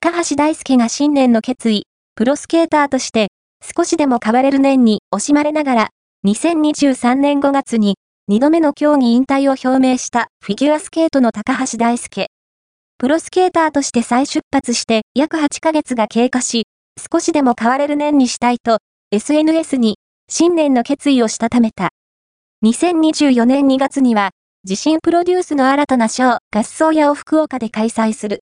高橋大輔が新年の決意、プロスケーターとして、少しでも変われる年に惜しまれながら、2023年5月に、2度目の競技引退を表明したフィギュアスケートの高橋大輔。プロスケーターとして再出発して約8ヶ月が経過し、少しでも変われる年にしたいと、SNS に新年の決意をしたためた。2024年2月には、自身プロデュースの新たなショー、合奏屋を福岡で開催する。